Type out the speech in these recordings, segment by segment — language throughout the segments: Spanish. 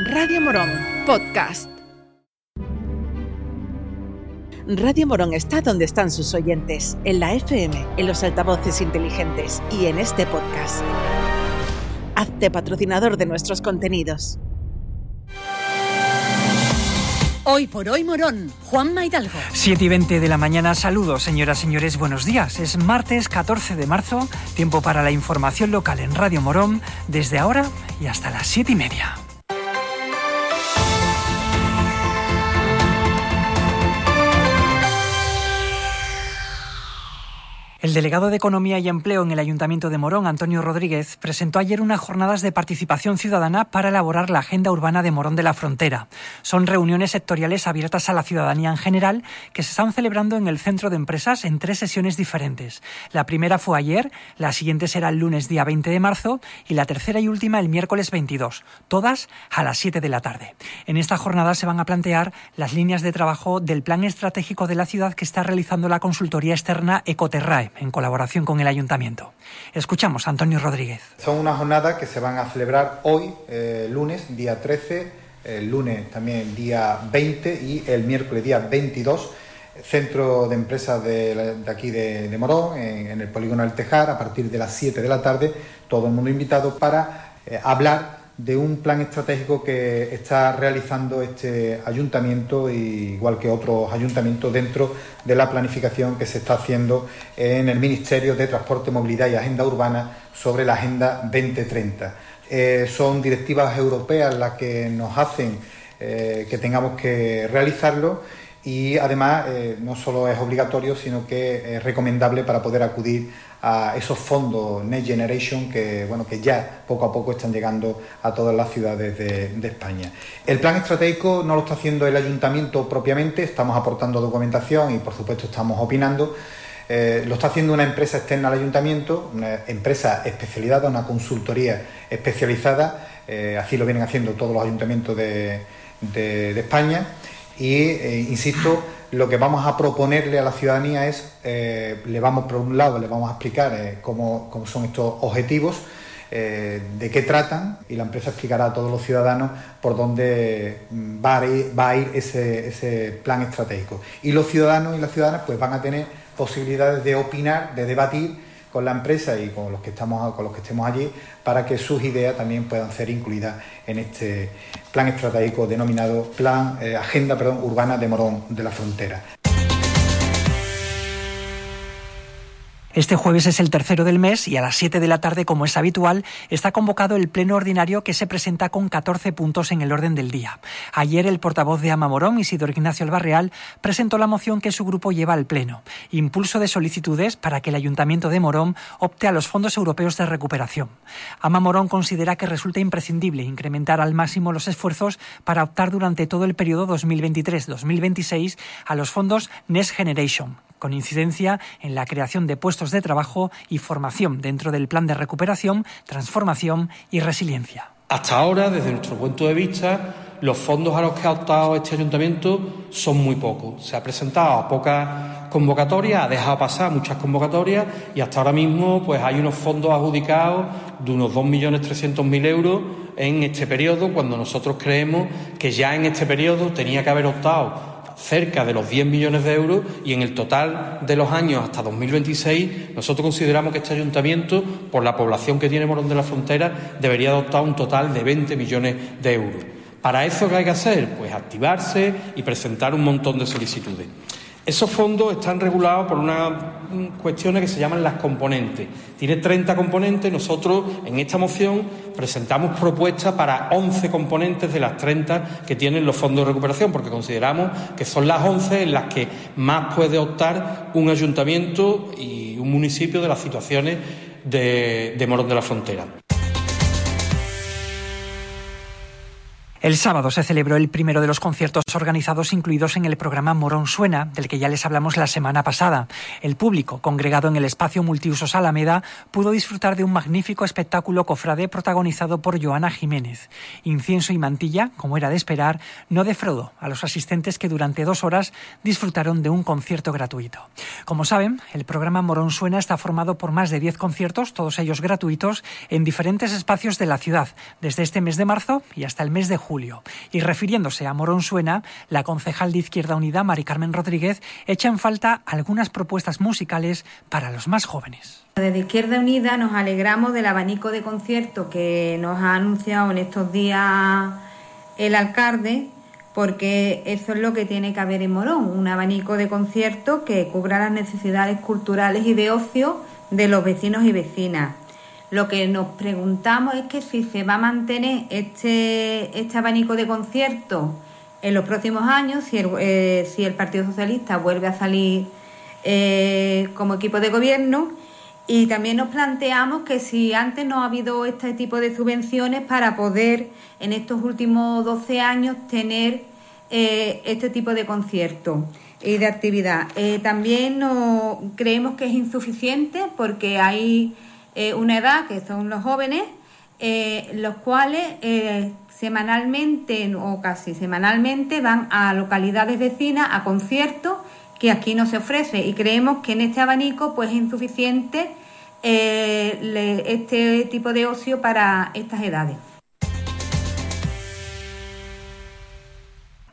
Radio Morón, podcast. Radio Morón está donde están sus oyentes, en la FM, en los altavoces inteligentes y en este podcast. Hazte patrocinador de nuestros contenidos. Hoy por hoy Morón, Juan Maidalgo. 7 y 20 de la mañana, saludos señoras, señores, buenos días. Es martes 14 de marzo, tiempo para la información local en Radio Morón, desde ahora y hasta las 7 y media. El delegado de Economía y Empleo en el Ayuntamiento de Morón, Antonio Rodríguez, presentó ayer unas jornadas de participación ciudadana para elaborar la Agenda Urbana de Morón de la Frontera. Son reuniones sectoriales abiertas a la ciudadanía en general que se están celebrando en el Centro de Empresas en tres sesiones diferentes. La primera fue ayer, la siguiente será el lunes día 20 de marzo y la tercera y última el miércoles 22, todas a las 7 de la tarde. En esta jornada se van a plantear las líneas de trabajo del plan estratégico de la ciudad que está realizando la consultoría externa Ecoterrae en colaboración con el Ayuntamiento. Escuchamos a Antonio Rodríguez. Son unas jornadas que se van a celebrar hoy, eh, lunes, día 13, el lunes también día 20 y el miércoles día 22 centro de empresas de, aquí de, Morón, en, el polígono del Tejar, a partir de las 7 de la tarde, todo el mundo invitado para eh, hablar de un plan estratégico que está realizando este ayuntamiento, igual que otros ayuntamientos, dentro de la planificación que se está haciendo en el Ministerio de Transporte, Movilidad y Agenda Urbana sobre la Agenda 2030. Eh, son directivas europeas las que nos hacen eh, que tengamos que realizarlo y además eh, no solo es obligatorio, sino que es recomendable para poder acudir a esos fondos Next Generation que, bueno, que ya poco a poco están llegando a todas las ciudades de, España. El plan estratégico no lo está haciendo el ayuntamiento propiamente, estamos aportando documentación y por supuesto estamos opinando. Eh, lo está haciendo una empresa externa al ayuntamiento, una empresa especializada, una consultoría especializada, eh, así lo vienen haciendo todos los ayuntamientos de, de España y, eh, insisto, lo que vamos a proponerle a la ciudadanía es, eh, le vamos por un lado, le vamos a explicar eh, cómo, son estos objetivos, de qué tratan y la empresa explicará a todos los ciudadanos por dónde mm, va a ir, ese, ese, plan estratégico. Y los ciudadanos y las ciudadanas pues van a tener posibilidades de opinar, de debatir con la empresa y con los que estamos con los que estemos allí para que sus ideas también puedan ser incluidas en este plan estratégico denominado plan eh, agenda perdón, urbana de Morón de la Frontera. Este jueves es el tercero del mes y a las 7 de la tarde, como es habitual, está convocado el pleno ordinario que se presenta con 14 puntos en el orden del día. Ayer el portavoz de Amamorón, Isidoro Ignacio Albarreal, presentó la moción que su grupo lleva al pleno. Impulso de solicitudes para que el Ayuntamiento de Morón opte a los fondos europeos de recuperación. Amamorón considera que resulta imprescindible incrementar al máximo los esfuerzos para optar durante todo el periodo 2023-2026 a los fondos Next Generation, con incidencia en la creación de puestos de trabajo y formación dentro del plan de recuperación, transformación y resiliencia. Hasta ahora, desde nuestro punto de vista, los fondos a los que ha optado este ayuntamiento son muy pocos. Se ha presentado a pocas convocatorias, ha dejado pasar muchas convocatorias y hasta ahora mismo pues hay unos fondos adjudicados de unos 2.300.000 euros en este periodo, cuando nosotros creemos que ya en este periodo tenía que haber optado cerca de los 10 millones de euros y en el total de los años hasta 2026 nosotros consideramos que este ayuntamiento, por la población que tiene Morón de la Frontera, debería adoptar un total de 20 millones de euros. ¿Para eso qué hay que hacer? Pues activarse y presentar un montón de solicitudes. Esos fondos están regulados por unas cuestiones que se llaman las componentes. Tiene 30 componentes. Nosotros en esta moción presentamos propuestas para 11 componentes de las 30 que tienen los fondos de recuperación, porque consideramos que son las 11 en las que más puede optar un ayuntamiento y un municipio de las situaciones de, de Morón de la Frontera. El sábado se celebró el primero de los conciertos organizados incluidos en el programa Morón Suena, del que ya les hablamos la semana pasada. El público, congregado en el espacio multiusos Alameda, pudo disfrutar de un magnífico espectáculo cofrade protagonizado por Joana Jiménez. Incienso y mantilla, como era de esperar, no defraudó a los asistentes que durante dos horas disfrutaron de un concierto gratuito. Como saben, el programa Morón Suena está formado por más de diez conciertos, todos ellos gratuitos, en diferentes espacios de la ciudad, desde este mes de marzo y hasta el mes de junio Y refiriéndose a Morón Suena, la concejal de Izquierda Unida, Mari Carmen Rodríguez, echa en falta algunas propuestas musicales para los más jóvenes. Desde Izquierda Unida nos alegramos del abanico de conciertos que nos ha anunciado en estos días el alcalde, porque eso es lo que tiene que haber en Morón, un abanico de conciertos que cubra las necesidades culturales y de ocio de los vecinos y vecinas. Lo que nos preguntamos es que si se va a mantener este, este abanico de conciertos en los próximos años, si el, eh, si el Partido Socialista vuelve a salir eh, como equipo de gobierno, y también nos planteamos que si antes no ha habido este tipo de subvenciones para poder en estos últimos 12 años tener eh, este tipo de conciertos y de actividad. También no, creemos que es insuficiente porque hay eh, una edad que son los jóvenes, los cuales semanalmente o casi semanalmente van a localidades vecinas a conciertos que aquí no se ofrece y creemos que en este abanico pues es insuficiente eh, este tipo de ocio para estas edades.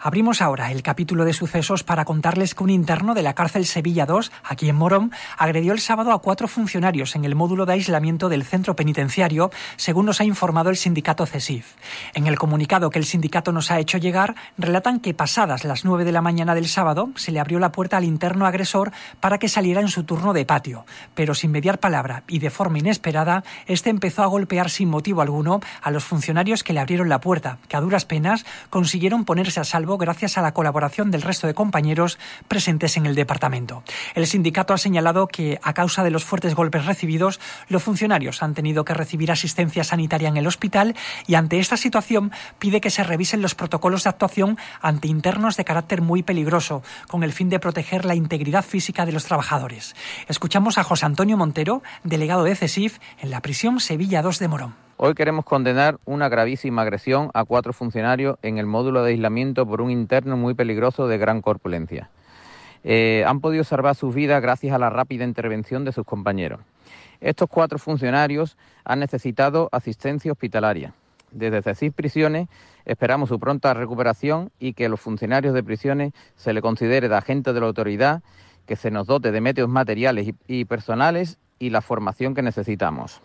Abrimos ahora el capítulo de sucesos para contarles que un interno de la cárcel Sevilla 2, aquí en Morón, agredió el sábado a cuatro funcionarios en el módulo de aislamiento del centro penitenciario, según nos ha informado el sindicato CESIF. En el comunicado que el sindicato nos ha hecho llegar, relatan que pasadas las nueve de la mañana del sábado se le abrió la puerta al interno agresor para que saliera en su turno de patio, pero sin mediar palabra y de forma inesperada, este empezó a golpear sin motivo alguno a los funcionarios que le abrieron la puerta, que a duras penas consiguieron ponerse a salvo gracias a la colaboración del resto de compañeros presentes en el departamento. El sindicato ha señalado que, a causa de los fuertes golpes recibidos, los funcionarios han tenido que recibir asistencia sanitaria en el hospital y ante esta situación pide que se revisen los protocolos de actuación ante internos de carácter muy peligroso, con el fin de proteger la integridad física de los trabajadores. Escuchamos a José Antonio Montero, delegado de CESIF en la prisión Sevilla 2 de Morón. Hoy queremos condenar una gravísima agresión a cuatro funcionarios en el módulo de aislamiento por un interno muy peligroso de gran corpulencia. Eh, han podido salvar sus vidas gracias a la rápida intervención de sus compañeros. Estos cuatro funcionarios han necesitado asistencia hospitalaria. Desde CECIS Prisiones esperamos su pronta recuperación y que a los funcionarios de prisiones se le considere de agentes de la autoridad, que se nos dote de medios materiales y personales y la formación que necesitamos.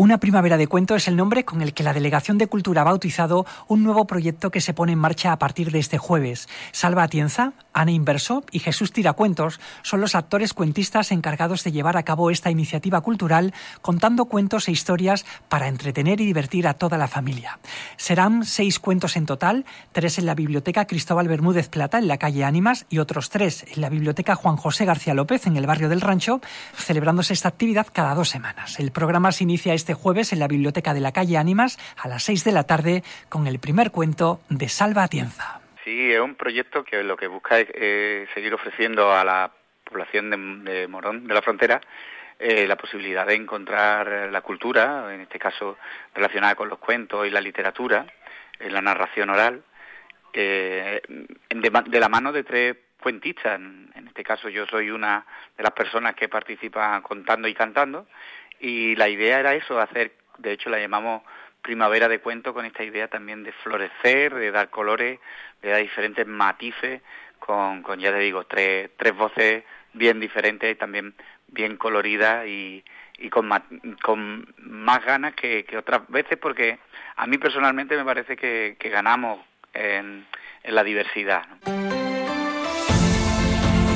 Una primavera de cuento es el nombre con el que la Delegación de Cultura ha bautizado un nuevo proyecto que se pone en marcha a partir de este jueves. Salva Atienza, Ana Inverso y Jesús Tiracuentos son los actores cuentistas encargados de llevar a cabo esta iniciativa cultural contando cuentos e historias para entretener y divertir a toda la familia. Serán seis cuentos en total, tres en la Biblioteca Cristóbal Bermúdez Plata en la calle Ánimas y otros tres en la Biblioteca Juan José García López en el barrio del Rancho, celebrándose esta actividad cada dos semanas. El programa se inicia este jueves en la Biblioteca de la Calle Ánimas a las 6 de la tarde con el primer cuento de Salva Atienza. Sí, es un proyecto que lo que busca es eh, seguir ofreciendo a la población de, Morón, de la frontera, eh, la posibilidad de encontrar la cultura, en este caso relacionada con los cuentos y la literatura, en la narración oral, eh, de, la mano de tres cuentistas. En este caso yo soy una de las personas que participa contando y cantando y la idea era eso, hacer, de hecho la llamamos primavera de cuento con esta idea también de florecer, de dar colores, de dar diferentes matices con, con ya te digo, tres, tres voces bien diferentes y también bien coloridas y, y con, más, con más ganas que, que, otras veces porque a mí personalmente me parece que, que ganamos en la diversidad.